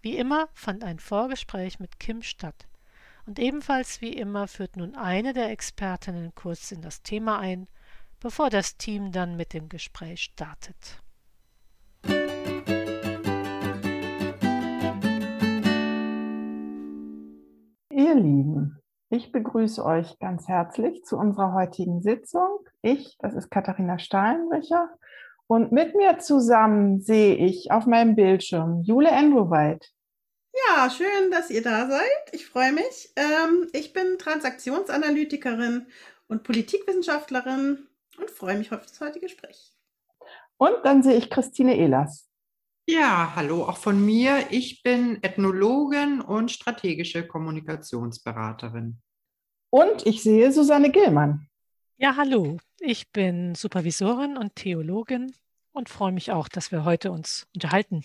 Wie immer fand ein Vorgespräch mit Kim statt. Und ebenfalls wie immer führt nun eine der Expertinnen kurz in das Thema ein, bevor das Team dann mit dem Gespräch startet. Ihr Lieben, ich begrüße euch ganz herzlich zu unserer heutigen Sitzung. Ich, das ist Katharina Stahlenbrecher und mit mir zusammen sehe ich auf meinem Bildschirm Jule Enrowald. Ja, schön, dass ihr da seid. Ich freue mich. Ähm, ich bin Transaktionsanalytikerin und Politikwissenschaftlerin und freue mich auf das heutige Gespräch. Und dann sehe ich Christine Ehlers. Ja, hallo auch von mir. Ich bin Ethnologin und strategische Kommunikationsberaterin. Und ich sehe Susanne Gillmann. Ja, hallo. Ich bin Supervisorin und Theologin und freue mich auch, dass wir heute uns unterhalten.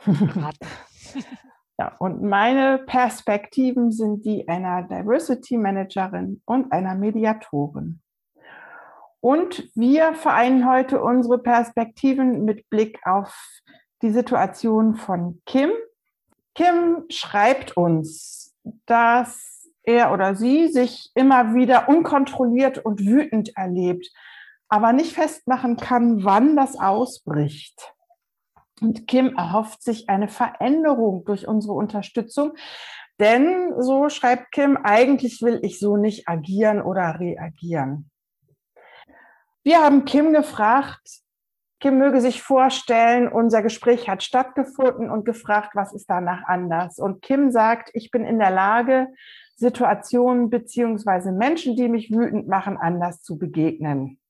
ja, und meine Perspektiven sind die einer Diversity Managerin und einer Mediatorin. Und wir vereinen heute unsere Perspektiven mit Blick auf die Situation von Kim. Kim schreibt uns, dass er oder sie sich immer wieder unkontrolliert und wütend erlebt, aber nicht festmachen kann, wann das ausbricht. Und Kim erhofft sich eine Veränderung durch unsere Unterstützung, denn, so schreibt Kim, eigentlich will ich so nicht agieren oder reagieren. Wir haben Kim gefragt, Kim möge sich vorstellen, unser Gespräch hat stattgefunden und gefragt, was ist danach anders. Und Kim sagt, ich bin in der Lage, Situationen beziehungsweise Menschen, die mich wütend machen, anders zu begegnen.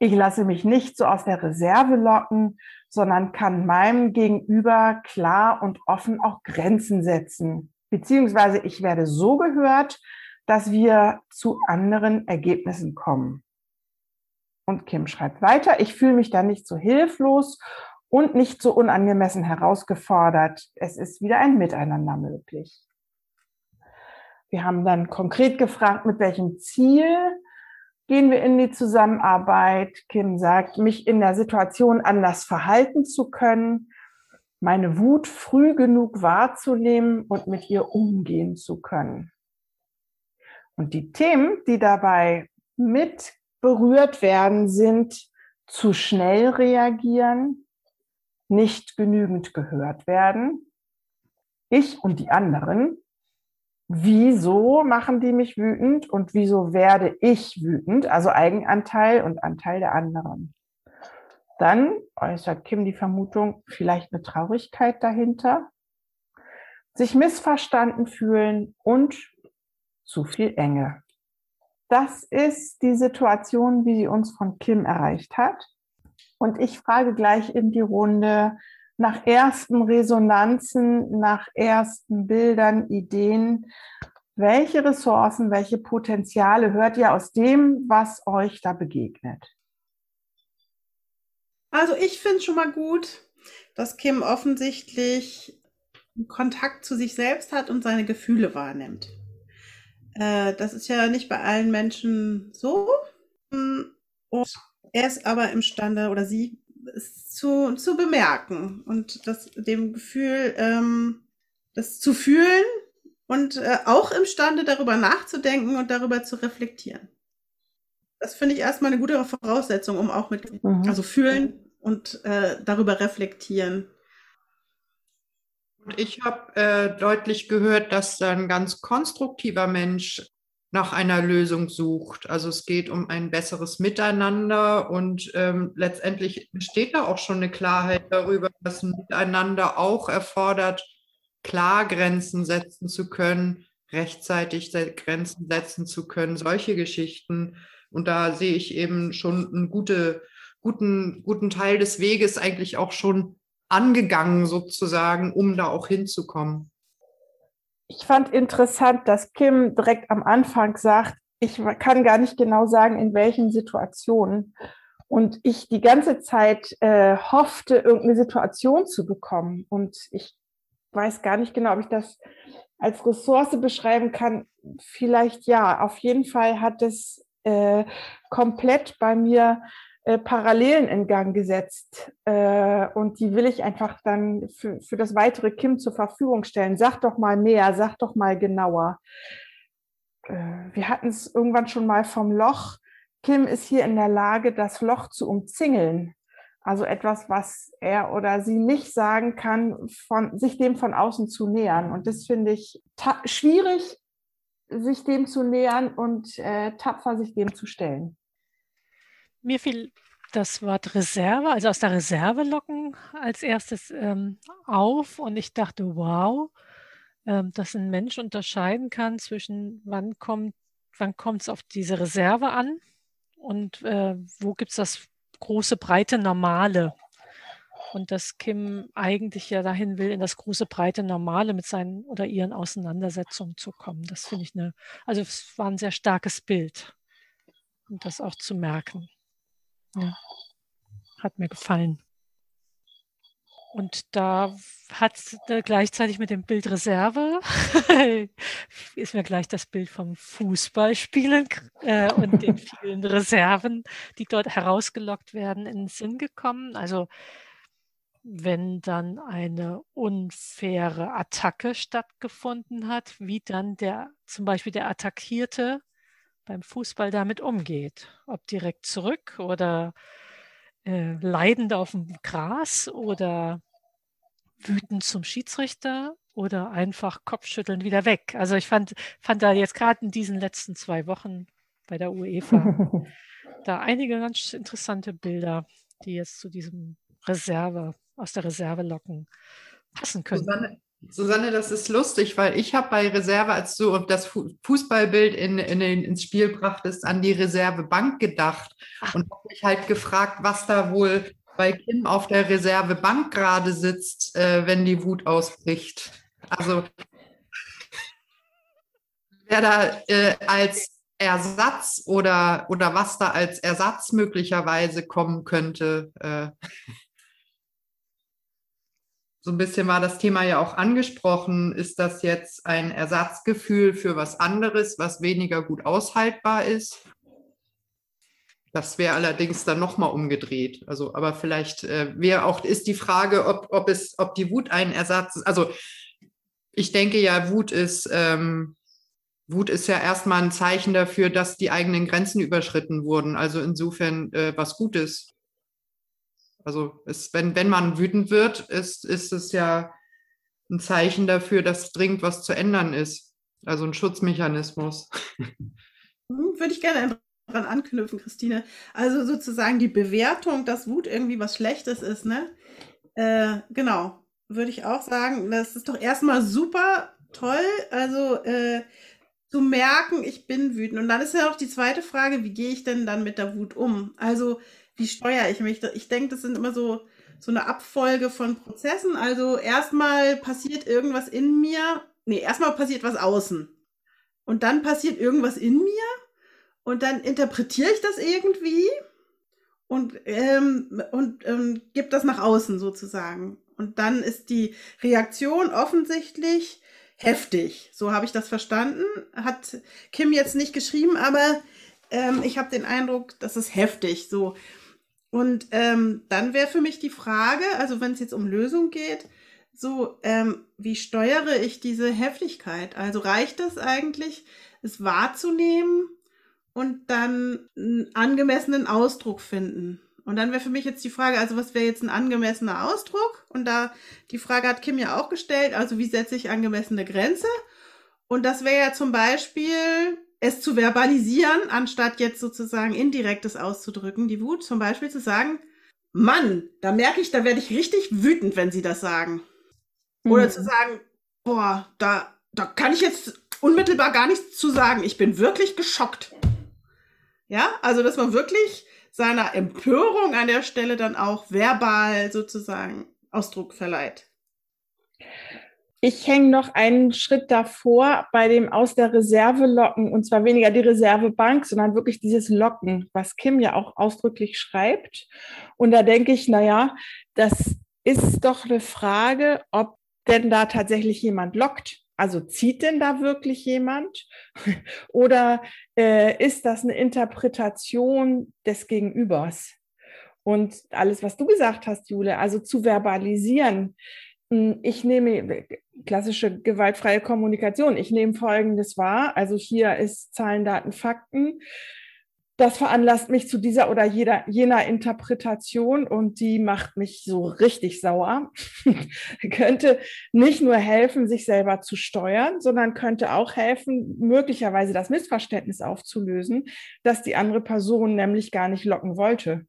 Ich lasse mich nicht so aus der Reserve locken, sondern kann meinem Gegenüber klar und offen auch Grenzen setzen. Beziehungsweise ich werde so gehört, dass wir zu anderen Ergebnissen kommen. Und Kim schreibt weiter, ich fühle mich da nicht so hilflos und nicht so unangemessen herausgefordert. Es ist wieder ein Miteinander möglich. Wir haben dann konkret gefragt, mit welchem Ziel gehen wir in die Zusammenarbeit. Kim sagt, mich in der Situation anders verhalten zu können, meine Wut früh genug wahrzunehmen und mit ihr umgehen zu können. Und die Themen, die dabei mit berührt werden, sind zu schnell reagieren, nicht genügend gehört werden, ich und die anderen, wieso machen die mich wütend und wieso werde ich wütend, also Eigenanteil und Anteil der anderen. Dann äußert Kim die Vermutung, vielleicht eine Traurigkeit dahinter, sich missverstanden fühlen und zu viel Enge. Das ist die Situation, wie sie uns von Kim erreicht hat. Und ich frage gleich in die Runde, nach ersten Resonanzen, nach ersten Bildern, Ideen, welche Ressourcen, welche Potenziale hört ihr aus dem, was euch da begegnet? Also ich finde schon mal gut, dass Kim offensichtlich Kontakt zu sich selbst hat und seine Gefühle wahrnimmt. Äh, das ist ja nicht bei allen Menschen so. Und er ist aber imstande oder sie zu, zu bemerken und das, dem Gefühl, ähm, das zu fühlen und äh, auch imstande darüber nachzudenken und darüber zu reflektieren. Das finde ich erstmal eine gute Voraussetzung, um auch mit, mhm. also fühlen und äh, darüber reflektieren. Und ich habe äh, deutlich gehört, dass ein ganz konstruktiver Mensch nach einer Lösung sucht. Also es geht um ein besseres Miteinander und ähm, letztendlich besteht da auch schon eine Klarheit darüber, dass ein Miteinander auch erfordert, klar Grenzen setzen zu können, rechtzeitig Grenzen setzen zu können, solche Geschichten. Und da sehe ich eben schon einen gute, guten, guten Teil des Weges eigentlich auch schon angegangen sozusagen, um da auch hinzukommen? Ich fand interessant, dass Kim direkt am Anfang sagt, ich kann gar nicht genau sagen, in welchen Situationen. Und ich die ganze Zeit äh, hoffte, irgendeine Situation zu bekommen. Und ich weiß gar nicht genau, ob ich das als Ressource beschreiben kann. Vielleicht ja. Auf jeden Fall hat es äh, komplett bei mir äh, Parallelen in Gang gesetzt. Äh, und die will ich einfach dann für, für das weitere Kim zur Verfügung stellen. Sag doch mal mehr, sag doch mal genauer. Äh, wir hatten es irgendwann schon mal vom Loch. Kim ist hier in der Lage, das Loch zu umzingeln. Also etwas, was er oder sie nicht sagen kann, von, sich dem von außen zu nähern. Und das finde ich schwierig, sich dem zu nähern und äh, tapfer sich dem zu stellen. Mir fiel das Wort Reserve, also aus der Reserve locken als erstes ähm, auf und ich dachte, wow, ähm, dass ein Mensch unterscheiden kann zwischen wann kommt wann es auf diese Reserve an und äh, wo gibt es das große, breite Normale. Und dass Kim eigentlich ja dahin will, in das große, breite Normale mit seinen oder ihren Auseinandersetzungen zu kommen. Das finde ich eine, also es war ein sehr starkes Bild. Und das auch zu merken. Ja. Hat mir gefallen. Und da hat äh, gleichzeitig mit dem Bild Reserve ist mir gleich das Bild vom Fußballspielen äh, und den vielen Reserven, die dort herausgelockt werden, in den Sinn gekommen. Also wenn dann eine unfaire Attacke stattgefunden hat, wie dann der zum Beispiel der Attackierte beim Fußball damit umgeht. Ob direkt zurück oder äh, leidend auf dem Gras oder wütend zum Schiedsrichter oder einfach Kopfschütteln wieder weg. Also ich fand, fand da jetzt gerade in diesen letzten zwei Wochen bei der UEFA da einige ganz interessante Bilder, die jetzt zu diesem Reserve, aus der Reserve locken, passen können. Susanne, Susanne, das ist lustig, weil ich habe bei Reserve, als du das Fußballbild in, in, ins Spiel brachtest, an die Reservebank gedacht Ach. und habe mich halt gefragt, was da wohl bei Kim auf der Reservebank gerade sitzt, äh, wenn die Wut ausbricht. Also wer da äh, als Ersatz oder, oder was da als Ersatz möglicherweise kommen könnte. Äh, so ein bisschen war das Thema ja auch angesprochen. Ist das jetzt ein Ersatzgefühl für was anderes, was weniger gut aushaltbar ist? Das wäre allerdings dann nochmal umgedreht. Also, aber vielleicht äh, wäre auch, ist die Frage, ob, ob es, ob die Wut ein Ersatz ist. Also ich denke ja, Wut ist, ähm, Wut ist ja erstmal ein Zeichen dafür, dass die eigenen Grenzen überschritten wurden. Also insofern äh, was Gutes. Also es, wenn, wenn man wütend wird, ist, ist es ja ein Zeichen dafür, dass dringend was zu ändern ist. Also ein Schutzmechanismus. Hm, würde ich gerne dran anknüpfen, Christine. Also sozusagen die Bewertung, dass Wut irgendwie was Schlechtes ist, ne? Äh, genau, würde ich auch sagen. Das ist doch erstmal super toll. Also äh, zu merken, ich bin wütend. Und dann ist ja auch die zweite Frage, wie gehe ich denn dann mit der Wut um? Also wie steuere ich mich? Ich denke, das sind immer so, so eine Abfolge von Prozessen. Also erstmal passiert irgendwas in mir. Nee, erstmal passiert was außen. Und dann passiert irgendwas in mir. Und dann interpretiere ich das irgendwie und, ähm, und ähm, gebe das nach außen sozusagen. Und dann ist die Reaktion offensichtlich heftig. So habe ich das verstanden. Hat Kim jetzt nicht geschrieben, aber ähm, ich habe den Eindruck, das ist heftig. So. Und ähm, dann wäre für mich die Frage, also wenn es jetzt um Lösung geht, so, ähm, wie steuere ich diese Heftigkeit? Also reicht das eigentlich, es wahrzunehmen und dann einen angemessenen Ausdruck finden? Und dann wäre für mich jetzt die Frage, also was wäre jetzt ein angemessener Ausdruck? Und da die Frage hat Kim ja auch gestellt, also wie setze ich angemessene Grenze? Und das wäre ja zum Beispiel es zu verbalisieren, anstatt jetzt sozusagen indirektes auszudrücken, die Wut, zum Beispiel zu sagen, Mann, da merke ich, da werde ich richtig wütend, wenn sie das sagen. Mhm. Oder zu sagen, boah, da, da kann ich jetzt unmittelbar gar nichts zu sagen. Ich bin wirklich geschockt. Ja, also dass man wirklich seiner Empörung an der Stelle dann auch verbal sozusagen Ausdruck verleiht. Ich hänge noch einen Schritt davor bei dem aus der Reserve locken und zwar weniger die Reservebank, sondern wirklich dieses Locken, was Kim ja auch ausdrücklich schreibt. Und da denke ich, naja, das ist doch eine Frage, ob denn da tatsächlich jemand lockt. Also zieht denn da wirklich jemand? Oder äh, ist das eine Interpretation des Gegenübers? Und alles, was du gesagt hast, Jule, also zu verbalisieren, ich nehme klassische gewaltfreie Kommunikation. Ich nehme Folgendes wahr. Also hier ist Zahlen, Daten, Fakten. Das veranlasst mich zu dieser oder jeder, jener Interpretation und die macht mich so richtig sauer. könnte nicht nur helfen, sich selber zu steuern, sondern könnte auch helfen, möglicherweise das Missverständnis aufzulösen, dass die andere Person nämlich gar nicht locken wollte.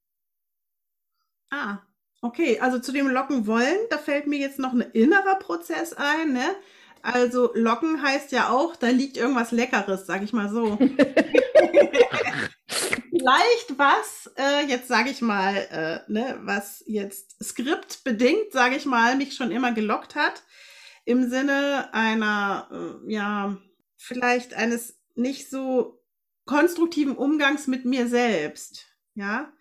Ah, Okay, also zu dem Locken wollen, da fällt mir jetzt noch ein innerer Prozess ein, ne? Also locken heißt ja auch, da liegt irgendwas Leckeres, sag ich mal so. Vielleicht was, äh, jetzt sage ich mal, äh, ne, was jetzt skriptbedingt, sage ich mal, mich schon immer gelockt hat, im Sinne einer, äh, ja, vielleicht eines nicht so konstruktiven Umgangs mit mir selbst, ja.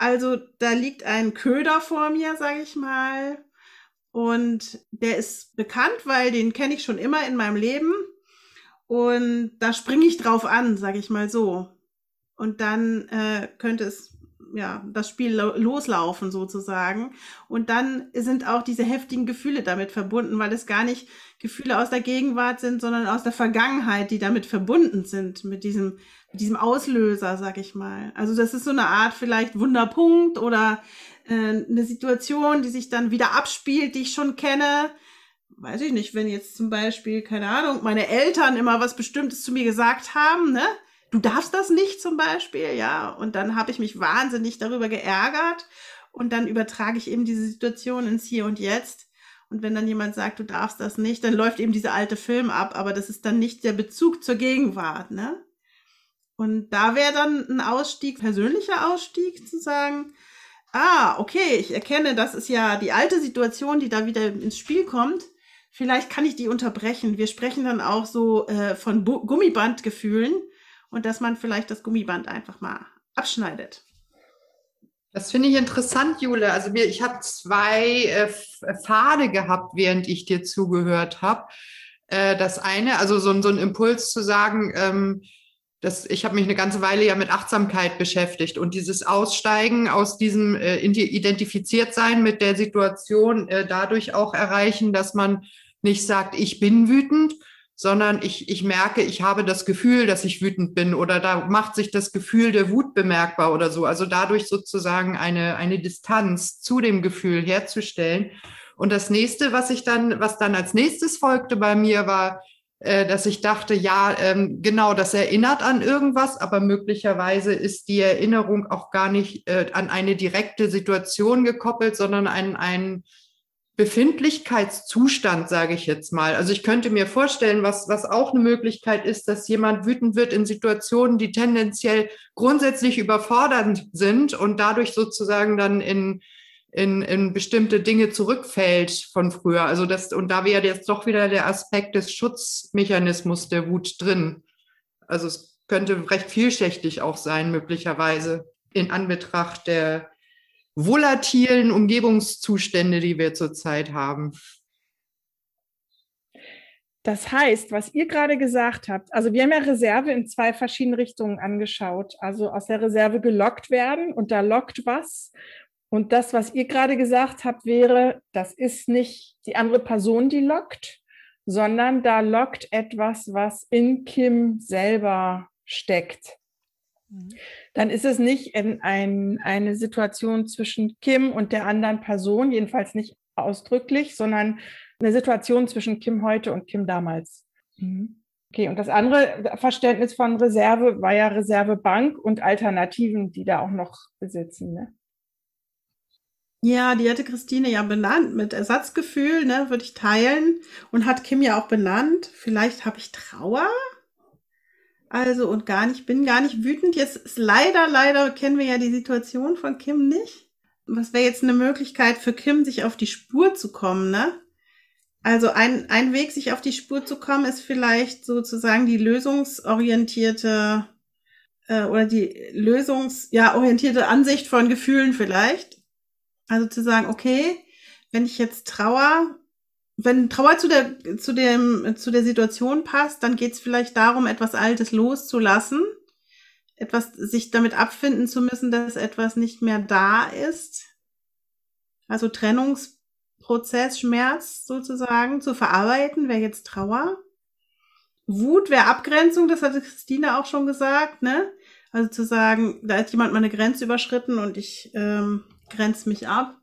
Also da liegt ein Köder vor mir, sage ich mal. Und der ist bekannt, weil den kenne ich schon immer in meinem Leben. Und da springe ich drauf an, sage ich mal so. Und dann äh, könnte es ja das Spiel lo loslaufen sozusagen. Und dann sind auch diese heftigen Gefühle damit verbunden, weil es gar nicht Gefühle aus der Gegenwart sind, sondern aus der Vergangenheit, die damit verbunden sind mit diesem diesem Auslöser, sag ich mal. Also das ist so eine Art vielleicht Wunderpunkt oder äh, eine Situation, die sich dann wieder abspielt, die ich schon kenne. Weiß ich nicht, wenn jetzt zum Beispiel, keine Ahnung, meine Eltern immer was Bestimmtes zu mir gesagt haben, ne? Du darfst das nicht zum Beispiel, ja. Und dann habe ich mich wahnsinnig darüber geärgert und dann übertrage ich eben diese Situation ins Hier und Jetzt. Und wenn dann jemand sagt, du darfst das nicht, dann läuft eben dieser alte Film ab, aber das ist dann nicht der Bezug zur Gegenwart, ne? Und da wäre dann ein Ausstieg, persönlicher Ausstieg, zu sagen, ah, okay, ich erkenne, das ist ja die alte Situation, die da wieder ins Spiel kommt. Vielleicht kann ich die unterbrechen. Wir sprechen dann auch so äh, von Bu Gummibandgefühlen und dass man vielleicht das Gummiband einfach mal abschneidet. Das finde ich interessant, Jule. Also mir, ich habe zwei äh, Pfade gehabt, während ich dir zugehört habe. Äh, das eine, also so, so ein Impuls zu sagen, ähm, das, ich habe mich eine ganze Weile ja mit Achtsamkeit beschäftigt und dieses Aussteigen aus diesem äh, identifiziert sein mit der Situation äh, dadurch auch erreichen, dass man nicht sagt, ich bin wütend, sondern ich, ich merke, ich habe das Gefühl, dass ich wütend bin oder da macht sich das Gefühl der Wut bemerkbar oder so. Also dadurch sozusagen eine, eine Distanz zu dem Gefühl herzustellen. Und das nächste, was ich dann, was dann als nächstes folgte bei mir war, dass ich dachte, ja, ähm, genau, das erinnert an irgendwas, aber möglicherweise ist die Erinnerung auch gar nicht äh, an eine direkte Situation gekoppelt, sondern an einen Befindlichkeitszustand, sage ich jetzt mal. Also ich könnte mir vorstellen, was, was auch eine Möglichkeit ist, dass jemand wütend wird in Situationen, die tendenziell grundsätzlich überfordernd sind und dadurch sozusagen dann in in, in bestimmte Dinge zurückfällt von früher. Also das, und da wäre jetzt doch wieder der Aspekt des Schutzmechanismus der Wut drin. Also es könnte recht vielschichtig auch sein, möglicherweise in Anbetracht der volatilen Umgebungszustände, die wir zurzeit haben. Das heißt, was ihr gerade gesagt habt, also wir haben ja Reserve in zwei verschiedenen Richtungen angeschaut. Also aus der Reserve gelockt werden und da lockt was und das, was ihr gerade gesagt habt, wäre, das ist nicht die andere Person, die lockt, sondern da lockt etwas, was in Kim selber steckt. Mhm. Dann ist es nicht in ein, eine Situation zwischen Kim und der anderen Person, jedenfalls nicht ausdrücklich, sondern eine Situation zwischen Kim heute und Kim damals. Mhm. Okay, und das andere Verständnis von Reserve war ja Reservebank und Alternativen, die da auch noch besitzen. Ne? Ja, die hatte Christine ja benannt mit Ersatzgefühl, ne, würde ich teilen. Und hat Kim ja auch benannt. Vielleicht habe ich Trauer. Also und gar nicht, bin gar nicht wütend. Jetzt ist leider, leider kennen wir ja die Situation von Kim nicht. was wäre jetzt eine Möglichkeit für Kim, sich auf die Spur zu kommen, ne? Also ein, ein Weg, sich auf die Spur zu kommen, ist vielleicht sozusagen die lösungsorientierte äh, oder die lösungs ja orientierte Ansicht von Gefühlen vielleicht. Also zu sagen, okay, wenn ich jetzt Trauer, wenn Trauer zu der zu dem zu der Situation passt, dann geht es vielleicht darum, etwas Altes loszulassen, etwas sich damit abfinden zu müssen, dass etwas nicht mehr da ist. Also Trennungs Prozess Schmerz sozusagen zu verarbeiten, wäre jetzt Trauer. Wut wäre Abgrenzung, das hatte Christine auch schon gesagt, ne? Also zu sagen, da hat jemand meine Grenze überschritten und ich ähm, grenze mich ab.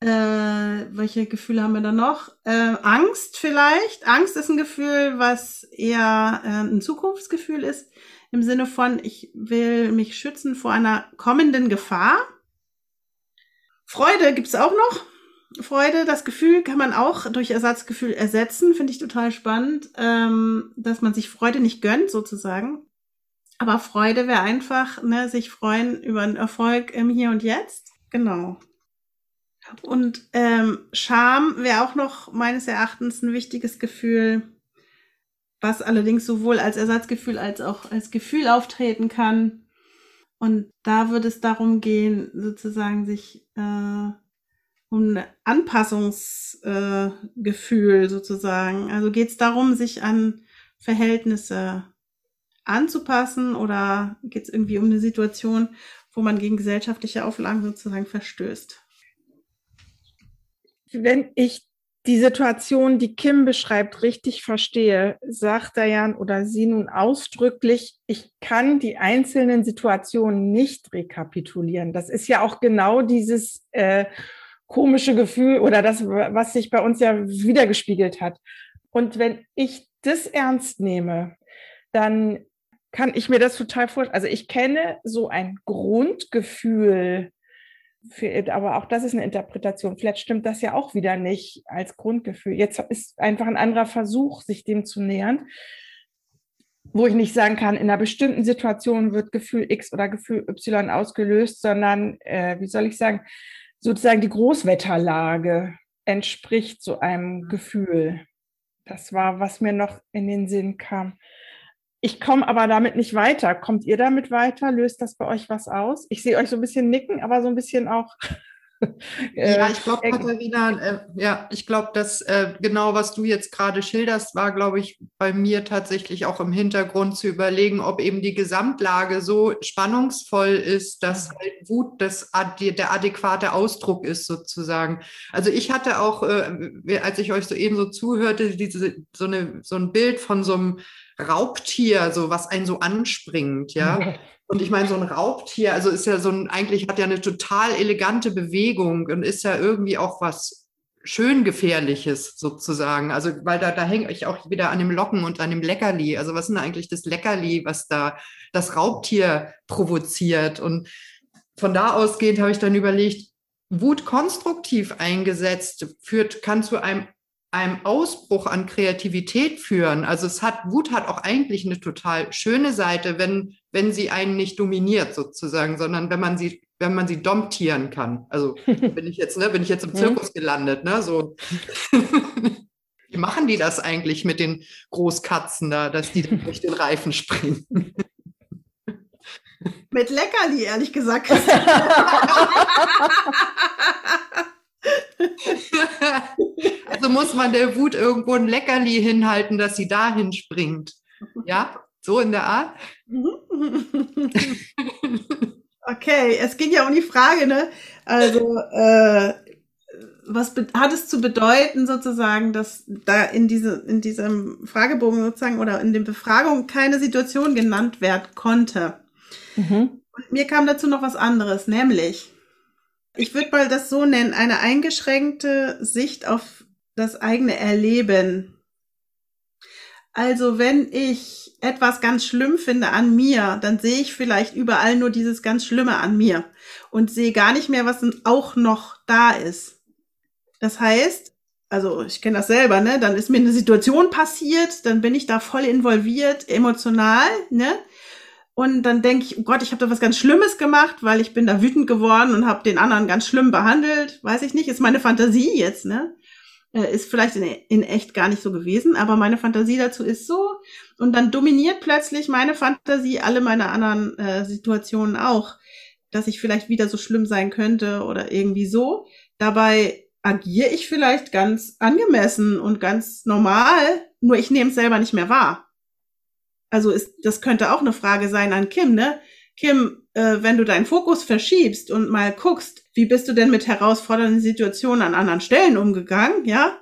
Äh, welche Gefühle haben wir da noch? Äh, Angst vielleicht. Angst ist ein Gefühl, was eher äh, ein Zukunftsgefühl ist, im Sinne von, ich will mich schützen vor einer kommenden Gefahr. Freude gibt's auch noch. Freude, das Gefühl kann man auch durch Ersatzgefühl ersetzen, finde ich total spannend, ähm, dass man sich Freude nicht gönnt, sozusagen. Aber Freude wäre einfach, ne, sich freuen über einen Erfolg im Hier und Jetzt. Genau. Und ähm, Scham wäre auch noch meines Erachtens ein wichtiges Gefühl, was allerdings sowohl als Ersatzgefühl als auch als Gefühl auftreten kann. Und da würde es darum gehen, sozusagen sich äh, um ein Anpassungsgefühl äh, sozusagen. Also geht es darum, sich an Verhältnisse anzupassen oder geht es irgendwie um eine Situation, wo man gegen gesellschaftliche Auflagen sozusagen verstößt? Wenn ich die Situation, die Kim beschreibt, richtig verstehe, sagt Dayan oder sie nun ausdrücklich, ich kann die einzelnen Situationen nicht rekapitulieren. Das ist ja auch genau dieses äh, komische Gefühl oder das, was sich bei uns ja wiedergespiegelt hat. Und wenn ich das ernst nehme, dann kann ich mir das total vorstellen. Also ich kenne so ein Grundgefühl, für, aber auch das ist eine Interpretation. Vielleicht stimmt das ja auch wieder nicht als Grundgefühl. Jetzt ist einfach ein anderer Versuch, sich dem zu nähern, wo ich nicht sagen kann, in einer bestimmten Situation wird Gefühl X oder Gefühl Y ausgelöst, sondern, äh, wie soll ich sagen, sozusagen die Großwetterlage entspricht so einem mhm. Gefühl. Das war, was mir noch in den Sinn kam. Ich komme aber damit nicht weiter. Kommt ihr damit weiter? Löst das bei euch was aus? Ich sehe euch so ein bisschen nicken, aber so ein bisschen auch ja, ich glaube, Katharina, äh, ja, ich glaube, dass äh, genau, was du jetzt gerade schilderst, war, glaube ich, bei mir tatsächlich auch im Hintergrund zu überlegen, ob eben die Gesamtlage so spannungsvoll ist, dass halt Wut das, der adäquate Ausdruck ist, sozusagen. Also ich hatte auch, äh, als ich euch so eben so zuhörte, diese, so, eine, so ein Bild von so einem Raubtier, so was einen so anspringt, ja. Und ich meine, so ein Raubtier, also ist ja so ein, eigentlich hat ja eine total elegante Bewegung und ist ja irgendwie auch was schön gefährliches sozusagen. Also, weil da, da hänge ich auch wieder an dem Locken und an dem Leckerli. Also, was ist denn eigentlich das Leckerli, was da das Raubtier provoziert? Und von da ausgehend habe ich dann überlegt, Wut konstruktiv eingesetzt führt, kann zu einem einem Ausbruch an Kreativität führen. Also es hat, Wut hat auch eigentlich eine total schöne Seite, wenn, wenn sie einen nicht dominiert sozusagen, sondern wenn man sie, wenn man sie domptieren kann. Also bin ich jetzt, ne, bin ich jetzt im Zirkus gelandet, ne, so. Wie machen die das eigentlich mit den Großkatzen da, dass die durch den Reifen springen? Mit Leckerli, ehrlich gesagt. also muss man der Wut irgendwo ein Leckerli hinhalten, dass sie dahin springt. Ja, so in der Art. Okay, es ging ja um die Frage, ne? Also, äh, was hat es zu bedeuten, sozusagen, dass da in, diese, in diesem Fragebogen sozusagen oder in den Befragungen keine Situation genannt werden konnte? Mhm. Und mir kam dazu noch was anderes, nämlich, ich würde mal das so nennen, eine eingeschränkte Sicht auf das eigene Erleben. Also wenn ich etwas ganz schlimm finde an mir, dann sehe ich vielleicht überall nur dieses ganz Schlimme an mir und sehe gar nicht mehr, was auch noch da ist. Das heißt, also ich kenne das selber, ne? Dann ist mir eine Situation passiert, dann bin ich da voll involviert, emotional, ne? Und dann denke ich, oh Gott, ich habe da was ganz Schlimmes gemacht, weil ich bin da wütend geworden und habe den anderen ganz schlimm behandelt. Weiß ich nicht, ist meine Fantasie jetzt, ne? Äh, ist vielleicht in, in echt gar nicht so gewesen, aber meine Fantasie dazu ist so. Und dann dominiert plötzlich meine Fantasie alle meine anderen äh, Situationen auch, dass ich vielleicht wieder so schlimm sein könnte oder irgendwie so. Dabei agiere ich vielleicht ganz angemessen und ganz normal, nur ich nehme es selber nicht mehr wahr also ist, das könnte auch eine Frage sein an Kim, ne? Kim, äh, wenn du deinen Fokus verschiebst und mal guckst, wie bist du denn mit herausfordernden Situationen an anderen Stellen umgegangen, ja?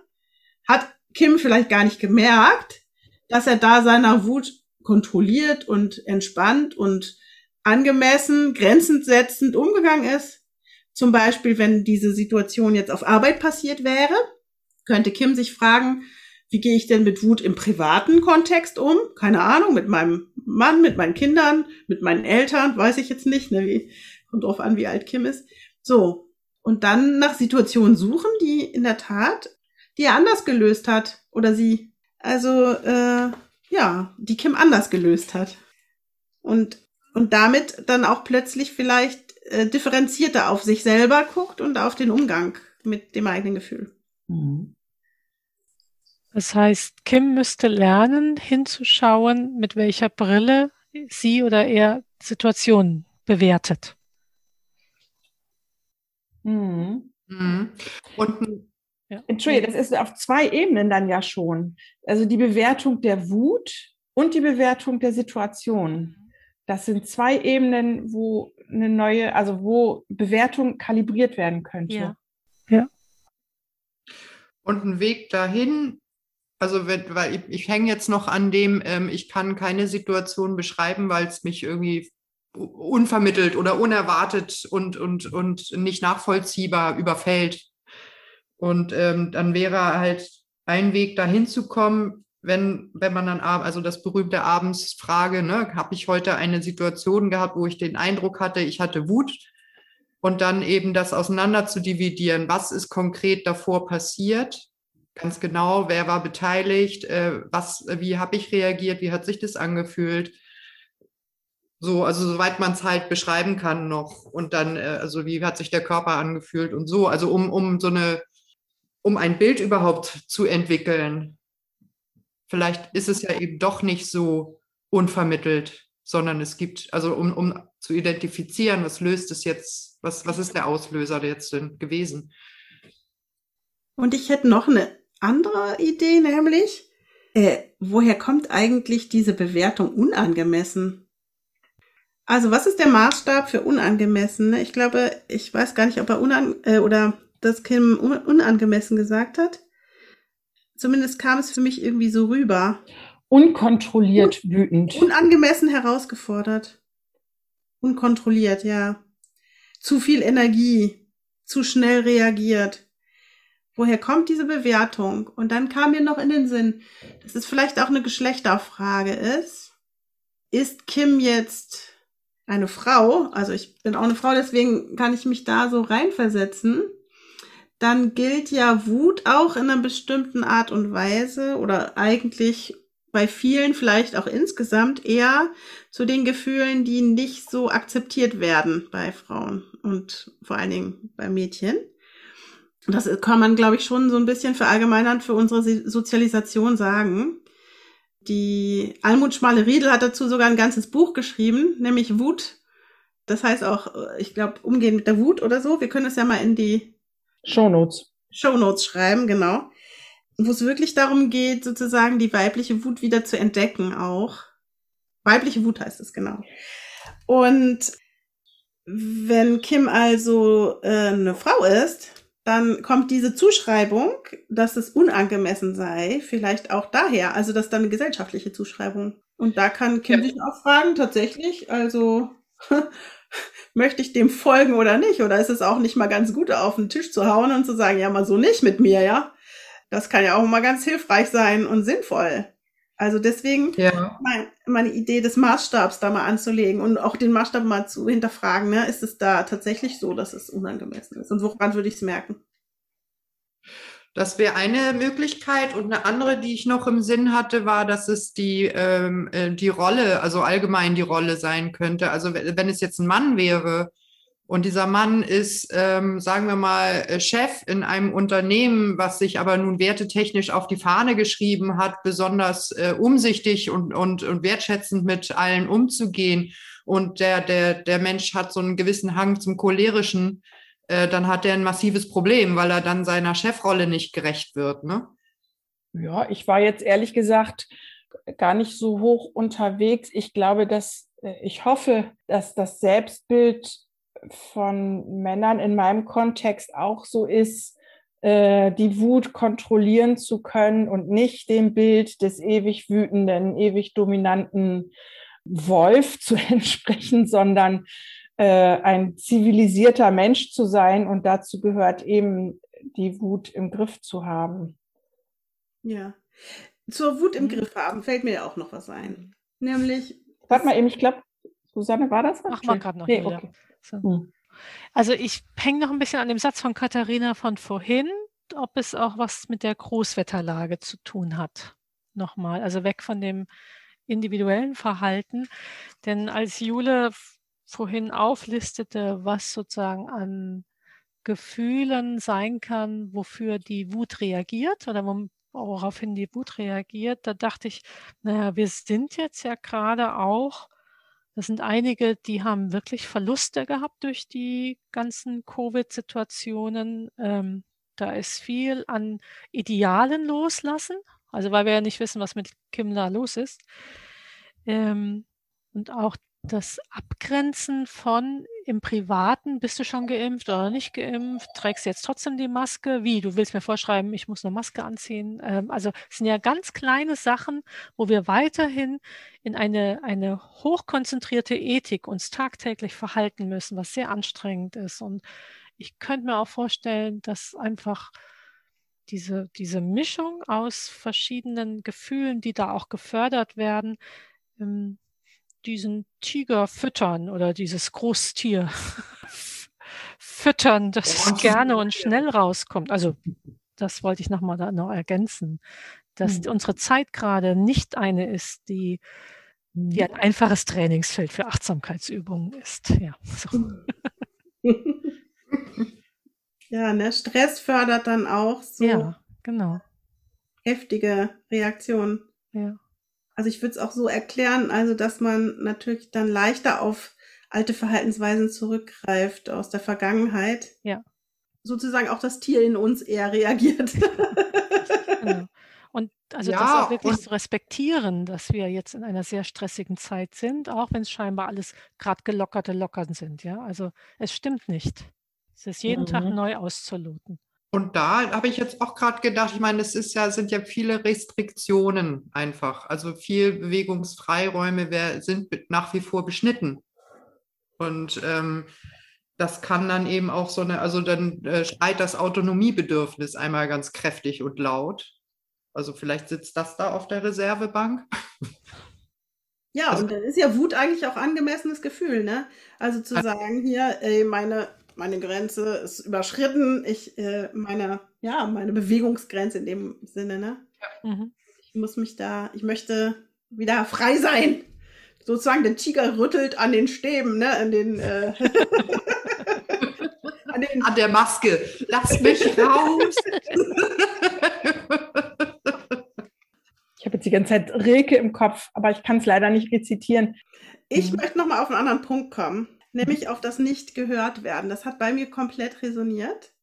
Hat Kim vielleicht gar nicht gemerkt, dass er da seiner Wut kontrolliert und entspannt und angemessen, grenzend setzend umgegangen ist. Zum Beispiel, wenn diese Situation jetzt auf Arbeit passiert wäre, könnte Kim sich fragen, wie gehe ich denn mit Wut im privaten Kontext um? Keine Ahnung, mit meinem Mann, mit meinen Kindern, mit meinen Eltern, weiß ich jetzt nicht, ne, wie, kommt drauf an, wie alt Kim ist. So. Und dann nach Situationen suchen, die in der Tat, die er anders gelöst hat oder sie, also, äh, ja, die Kim anders gelöst hat. Und, und damit dann auch plötzlich vielleicht äh, differenzierter auf sich selber guckt und auf den Umgang mit dem eigenen Gefühl. Mhm. Das heißt, Kim müsste lernen, hinzuschauen, mit welcher Brille sie oder er Situationen bewertet. Mhm. Mhm. Und ja. Entschuldige, das ist auf zwei Ebenen dann ja schon. Also die Bewertung der Wut und die Bewertung der Situation. Das sind zwei Ebenen, wo eine neue, also wo Bewertung kalibriert werden könnte. Ja. ja. Und ein Weg dahin also weil ich, ich hänge jetzt noch an dem, ähm, ich kann keine Situation beschreiben, weil es mich irgendwie unvermittelt oder unerwartet und, und, und nicht nachvollziehbar überfällt. Und ähm, dann wäre halt ein Weg dahin zu kommen, wenn, wenn man dann, also das berühmte Abendsfrage, ne, habe ich heute eine Situation gehabt, wo ich den Eindruck hatte, ich hatte Wut? Und dann eben das auseinander zu dividieren, was ist konkret davor passiert ganz genau, wer war beteiligt, äh, was, wie habe ich reagiert, wie hat sich das angefühlt. So, also soweit man es halt beschreiben kann noch. Und dann, äh, also wie hat sich der Körper angefühlt und so. Also um, um so eine, um ein Bild überhaupt zu entwickeln. Vielleicht ist es ja eben doch nicht so unvermittelt, sondern es gibt, also um, um zu identifizieren, was löst es jetzt, was, was ist der Auslöser jetzt denn gewesen? Und ich hätte noch eine andere Idee, nämlich, äh, woher kommt eigentlich diese Bewertung unangemessen? Also, was ist der Maßstab für unangemessen? Ich glaube, ich weiß gar nicht, ob er unan äh, oder das Kim un unangemessen gesagt hat. Zumindest kam es für mich irgendwie so rüber. Unkontrolliert Un wütend. Unangemessen herausgefordert. Unkontrolliert, ja. Zu viel Energie. Zu schnell reagiert woher kommt diese Bewertung? Und dann kam mir noch in den Sinn, dass es vielleicht auch eine Geschlechterfrage ist. Ist Kim jetzt eine Frau? Also ich bin auch eine Frau, deswegen kann ich mich da so reinversetzen. Dann gilt ja Wut auch in einer bestimmten Art und Weise oder eigentlich bei vielen vielleicht auch insgesamt eher zu den Gefühlen, die nicht so akzeptiert werden bei Frauen und vor allen Dingen bei Mädchen das kann man, glaube ich, schon so ein bisschen verallgemeinern für unsere Sozialisation sagen. Die Almut Schmale-Riedel hat dazu sogar ein ganzes Buch geschrieben, nämlich Wut. Das heißt auch, ich glaube, umgehen mit der Wut oder so. Wir können es ja mal in die Shownotes. Shownotes schreiben, genau. Wo es wirklich darum geht, sozusagen die weibliche Wut wieder zu entdecken auch. Weibliche Wut heißt es, genau. Und wenn Kim also äh, eine Frau ist, dann kommt diese Zuschreibung, dass es unangemessen sei, vielleicht auch daher, also das ist dann eine gesellschaftliche Zuschreibung. Und da kann Kim ja. sich auch fragen, tatsächlich, also möchte ich dem folgen oder nicht? Oder ist es auch nicht mal ganz gut, auf den Tisch zu hauen und zu sagen, ja, mal so nicht mit mir, ja? Das kann ja auch mal ganz hilfreich sein und sinnvoll. Also deswegen ja. mein, meine Idee des Maßstabs da mal anzulegen und auch den Maßstab mal zu hinterfragen, ne? ist es da tatsächlich so, dass es unangemessen ist? Und woran würde ich es merken? Das wäre eine Möglichkeit. Und eine andere, die ich noch im Sinn hatte, war, dass es die, ähm, äh, die Rolle, also allgemein die Rolle sein könnte. Also wenn es jetzt ein Mann wäre und dieser Mann ist, ähm, sagen wir mal, äh, Chef in einem Unternehmen, was sich aber nun wertetechnisch auf die Fahne geschrieben hat, besonders äh, umsichtig und, und, und wertschätzend mit allen umzugehen. Und der, der, der Mensch hat so einen gewissen Hang zum cholerischen äh, dann hat er ein massives Problem, weil er dann seiner Chefrolle nicht gerecht wird. Ne? Ja, ich war jetzt ehrlich gesagt gar nicht so hoch unterwegs. Ich glaube, dass äh, ich hoffe, dass das Selbstbild von Männern in meinem Kontext auch so ist, äh, die Wut kontrollieren zu können und nicht dem Bild des ewig wütenden, ewig dominanten Wolf zu entsprechen, sondern äh, ein zivilisierter Mensch zu sein und dazu gehört eben die Wut im Griff zu haben. Ja. Zur Wut im mhm. Griff haben fällt mir ja auch noch was ein. Nämlich. Warte mal eben, ich glaube, Susanne, war das? Ach, mal gerade noch. Nee, okay. So. hm. Also ich hänge noch ein bisschen an dem Satz von Katharina von vorhin, ob es auch was mit der Großwetterlage zu tun hat. Nochmal, also weg von dem individuellen Verhalten. Denn als Jule vorhin auflistete, was sozusagen an Gefühlen sein kann, wofür die Wut reagiert oder woraufhin die Wut reagiert, da dachte ich, naja, wir sind jetzt ja gerade auch, das sind einige, die haben wirklich Verluste gehabt durch die ganzen Covid-Situationen. Ähm, da ist viel an Idealen loslassen, also weil wir ja nicht wissen, was mit Kim da los ist. Ähm, und auch das Abgrenzen von im Privaten, bist du schon geimpft oder nicht geimpft, trägst du jetzt trotzdem die Maske? Wie? Du willst mir vorschreiben, ich muss eine Maske anziehen. Ähm, also es sind ja ganz kleine Sachen, wo wir weiterhin in eine, eine hochkonzentrierte Ethik uns tagtäglich verhalten müssen, was sehr anstrengend ist. Und ich könnte mir auch vorstellen, dass einfach diese, diese Mischung aus verschiedenen Gefühlen, die da auch gefördert werden, ähm, diesen Tiger füttern oder dieses Großtier füttern, dass es gerne und schnell rauskommt. Also das wollte ich nochmal da noch ergänzen, dass mhm. unsere Zeit gerade nicht eine ist, die, die ein einfaches Trainingsfeld für Achtsamkeitsübungen ist. Ja, so. ja ne? Stress fördert dann auch so ja, genau. heftige Reaktionen. Ja. Also ich würde es auch so erklären, also dass man natürlich dann leichter auf alte Verhaltensweisen zurückgreift aus der Vergangenheit. Ja. Sozusagen auch das Tier in uns eher reagiert. genau. Und also ja, das auch wirklich zu respektieren, dass wir jetzt in einer sehr stressigen Zeit sind, auch wenn es scheinbar alles gerade gelockerte Lockern sind. Ja, also es stimmt nicht. Es ist jeden mhm. Tag neu auszuloten. Und da habe ich jetzt auch gerade gedacht, ich meine, es ist ja, sind ja viele Restriktionen einfach. Also viel Bewegungsfreiräume sind nach wie vor beschnitten. Und ähm, das kann dann eben auch so eine, also dann äh, schreit das Autonomiebedürfnis einmal ganz kräftig und laut. Also vielleicht sitzt das da auf der Reservebank. Ja, also, und dann ist ja Wut eigentlich auch angemessenes Gefühl, ne? Also zu sagen, hier, ey, meine meine Grenze ist überschritten. Ich, äh, meine, ja, meine Bewegungsgrenze in dem Sinne, ne? Ja. Mhm. Ich muss mich da, ich möchte wieder frei sein. Sozusagen, der Tiger rüttelt an den Stäben, ne? An den, äh, an, den an der Maske. Lass mich raus. ich habe jetzt die ganze Zeit Rilke im Kopf, aber ich kann es leider nicht rezitieren. Ich mhm. möchte nochmal auf einen anderen Punkt kommen nämlich auf das nicht gehört werden. Das hat bei mir komplett resoniert,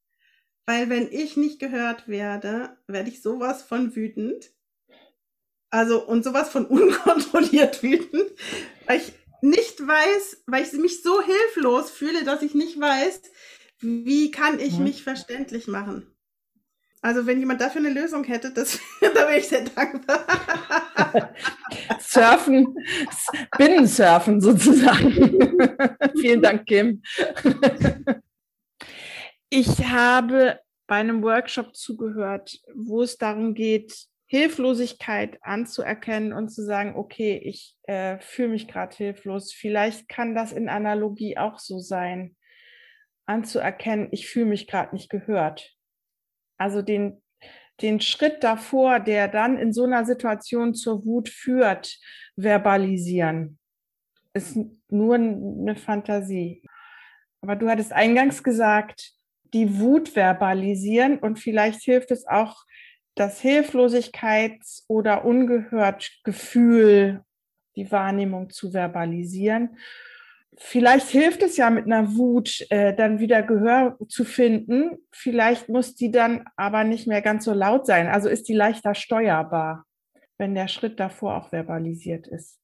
weil wenn ich nicht gehört werde, werde ich sowas von wütend. Also und sowas von unkontrolliert wütend, weil ich nicht weiß, weil ich mich so hilflos fühle, dass ich nicht weiß, wie kann ich mhm. mich verständlich machen. Also wenn jemand dafür eine Lösung hätte, das, da wäre ich sehr dankbar. Surfen, Binnensurfen sozusagen. Vielen Dank, Kim. ich habe bei einem Workshop zugehört, wo es darum geht, Hilflosigkeit anzuerkennen und zu sagen, okay, ich äh, fühle mich gerade hilflos. Vielleicht kann das in Analogie auch so sein, anzuerkennen, ich fühle mich gerade nicht gehört. Also den, den Schritt davor, der dann in so einer Situation zur Wut führt, verbalisieren. Ist nur eine Fantasie. Aber du hattest eingangs gesagt, die Wut verbalisieren und vielleicht hilft es auch, das Hilflosigkeits- oder Ungehört-Gefühl, die Wahrnehmung zu verbalisieren. Vielleicht hilft es ja mit einer Wut äh, dann wieder Gehör zu finden. Vielleicht muss die dann aber nicht mehr ganz so laut sein. Also ist die leichter steuerbar, wenn der Schritt davor auch verbalisiert ist.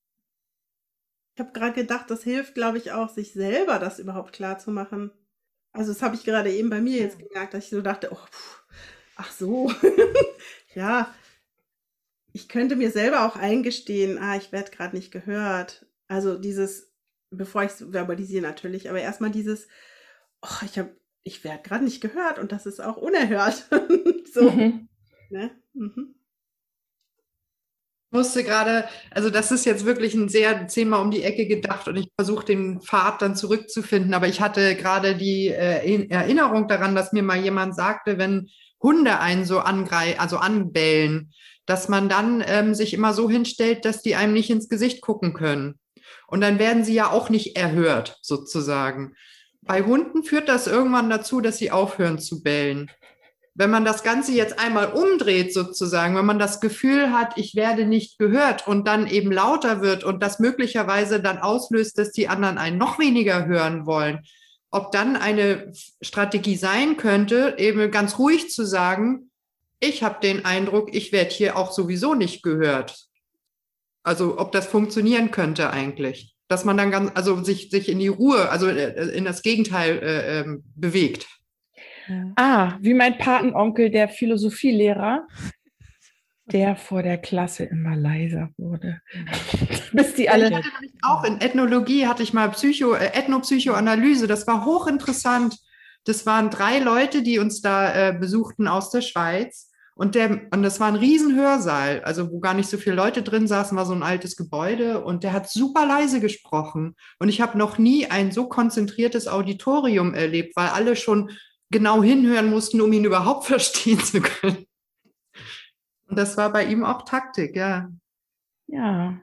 Ich habe gerade gedacht, das hilft, glaube ich, auch, sich selber das überhaupt klar zu machen. Also das habe ich gerade eben bei mir jetzt gemerkt, dass ich so dachte, oh, pff, ach so, ja, ich könnte mir selber auch eingestehen, ah, ich werde gerade nicht gehört. Also dieses, bevor ich es verbalisiere natürlich, aber erstmal dieses, oh, ich habe, ich werde gerade nicht gehört und das ist auch unerhört. so. Mhm. Ne? Mhm musste gerade, also das ist jetzt wirklich ein sehr zehnmal um die Ecke gedacht und ich versuche den Pfad dann zurückzufinden. Aber ich hatte gerade die äh, Erinnerung daran, dass mir mal jemand sagte, wenn Hunde einen so angreifen, also anbellen, dass man dann ähm, sich immer so hinstellt, dass die einem nicht ins Gesicht gucken können. Und dann werden sie ja auch nicht erhört, sozusagen. Bei Hunden führt das irgendwann dazu, dass sie aufhören zu bellen wenn man das Ganze jetzt einmal umdreht sozusagen, wenn man das Gefühl hat, ich werde nicht gehört und dann eben lauter wird und das möglicherweise dann auslöst, dass die anderen einen noch weniger hören wollen, ob dann eine Strategie sein könnte, eben ganz ruhig zu sagen, ich habe den Eindruck, ich werde hier auch sowieso nicht gehört. Also ob das funktionieren könnte eigentlich, dass man dann ganz, also sich, sich in die Ruhe, also äh, in das Gegenteil äh, äh, bewegt. Ah, wie mein Patenonkel, der Philosophielehrer, der vor der Klasse immer leiser wurde. Bis die alle. Ich auch in Ethnologie hatte ich mal Psycho, äh, Ethnopsychoanalyse. Das war hochinteressant. Das waren drei Leute, die uns da äh, besuchten aus der Schweiz. Und, der, und das war ein Riesenhörsaal, also wo gar nicht so viele Leute drin saßen, war so ein altes Gebäude und der hat super leise gesprochen. Und ich habe noch nie ein so konzentriertes Auditorium erlebt, weil alle schon genau hinhören mussten, um ihn überhaupt verstehen zu können. Und das war bei ihm auch Taktik, ja. Ja.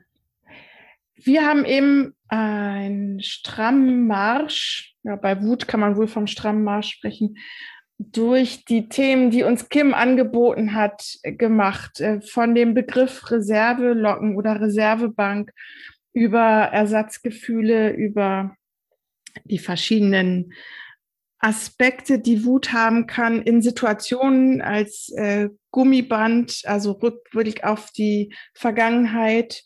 Wir haben eben einen strammen Marsch, ja, bei Wut kann man wohl vom strammen Marsch sprechen, durch die Themen, die uns Kim angeboten hat, gemacht. Äh, von dem Begriff Reservelocken oder Reservebank über Ersatzgefühle, über die verschiedenen Aspekte, die Wut haben kann in Situationen als äh, Gummiband, also rückwärtig auf die Vergangenheit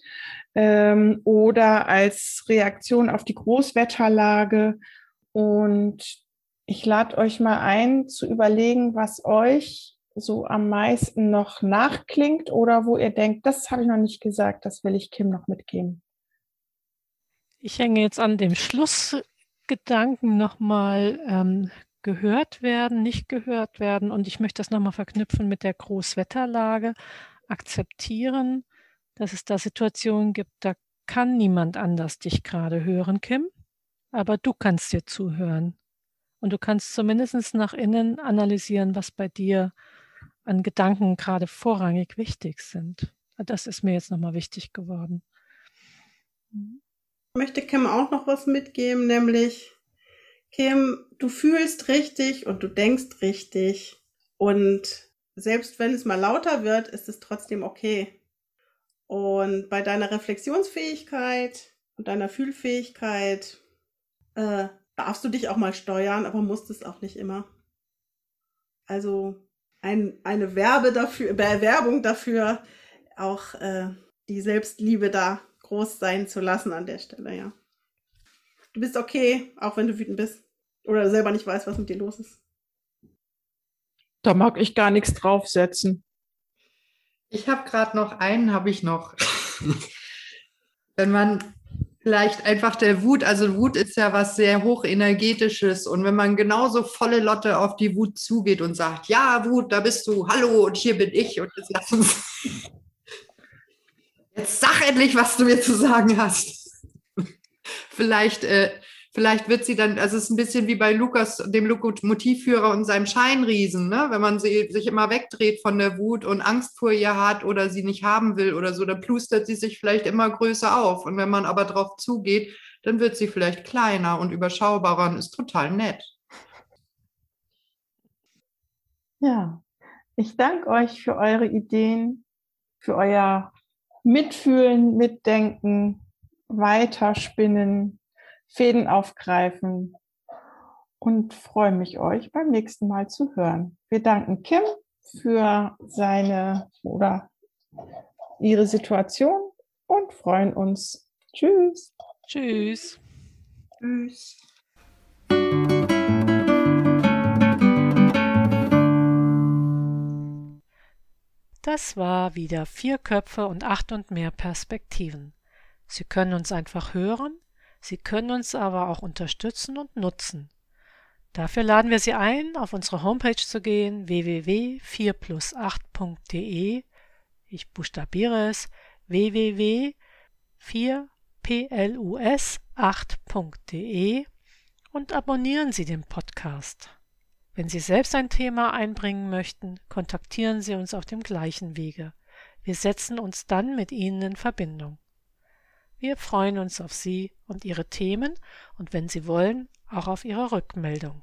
ähm, oder als Reaktion auf die Großwetterlage. Und ich lade euch mal ein, zu überlegen, was euch so am meisten noch nachklingt oder wo ihr denkt, das habe ich noch nicht gesagt, das will ich Kim noch mitgeben. Ich hänge jetzt an dem Schluss Gedanken nochmal ähm, gehört werden, nicht gehört werden. Und ich möchte das nochmal verknüpfen mit der Großwetterlage. Akzeptieren, dass es da Situationen gibt, da kann niemand anders dich gerade hören, Kim, aber du kannst dir zuhören. Und du kannst zumindest nach innen analysieren, was bei dir an Gedanken gerade vorrangig wichtig sind. Das ist mir jetzt nochmal wichtig geworden. Mhm möchte Kim auch noch was mitgeben, nämlich Kim, du fühlst richtig und du denkst richtig und selbst wenn es mal lauter wird, ist es trotzdem okay. Und bei deiner Reflexionsfähigkeit und deiner Fühlfähigkeit äh, darfst du dich auch mal steuern, aber musst es auch nicht immer. Also ein, eine Werbe dafür, Bewerbung dafür, auch äh, die Selbstliebe da groß sein zu lassen an der Stelle, ja. Du bist okay, auch wenn du wütend bist. Oder selber nicht weißt, was mit dir los ist. Da mag ich gar nichts draufsetzen. Ich habe gerade noch einen, habe ich noch. wenn man vielleicht einfach der Wut, also Wut ist ja was sehr hochenergetisches und wenn man genauso volle Lotte auf die Wut zugeht und sagt, ja, Wut, da bist du, hallo und hier bin ich und jetzt lass uns Jetzt sag endlich, was du mir zu sagen hast. vielleicht, äh, vielleicht wird sie dann, also es ist ein bisschen wie bei Lukas, dem Lokomotivführer und seinem Scheinriesen, ne? wenn man sie, sich immer wegdreht von der Wut und Angst vor ihr hat oder sie nicht haben will oder so, dann plustert sie sich vielleicht immer größer auf. Und wenn man aber drauf zugeht, dann wird sie vielleicht kleiner und überschaubarer und ist total nett. Ja, ich danke euch für eure Ideen, für euer Mitfühlen, Mitdenken, Weiterspinnen, Fäden aufgreifen und freue mich, euch beim nächsten Mal zu hören. Wir danken Kim für seine oder ihre Situation und freuen uns. Tschüss. Tschüss. Tschüss. Das war wieder vier Köpfe und acht und mehr Perspektiven. Sie können uns einfach hören, Sie können uns aber auch unterstützen und nutzen. Dafür laden wir Sie ein, auf unsere Homepage zu gehen www.4plus8.de. Ich buchstabiere es www.4plus8.de und abonnieren Sie den Podcast. Wenn Sie selbst ein Thema einbringen möchten, kontaktieren Sie uns auf dem gleichen Wege. Wir setzen uns dann mit Ihnen in Verbindung. Wir freuen uns auf Sie und Ihre Themen und wenn Sie wollen, auch auf Ihre Rückmeldung.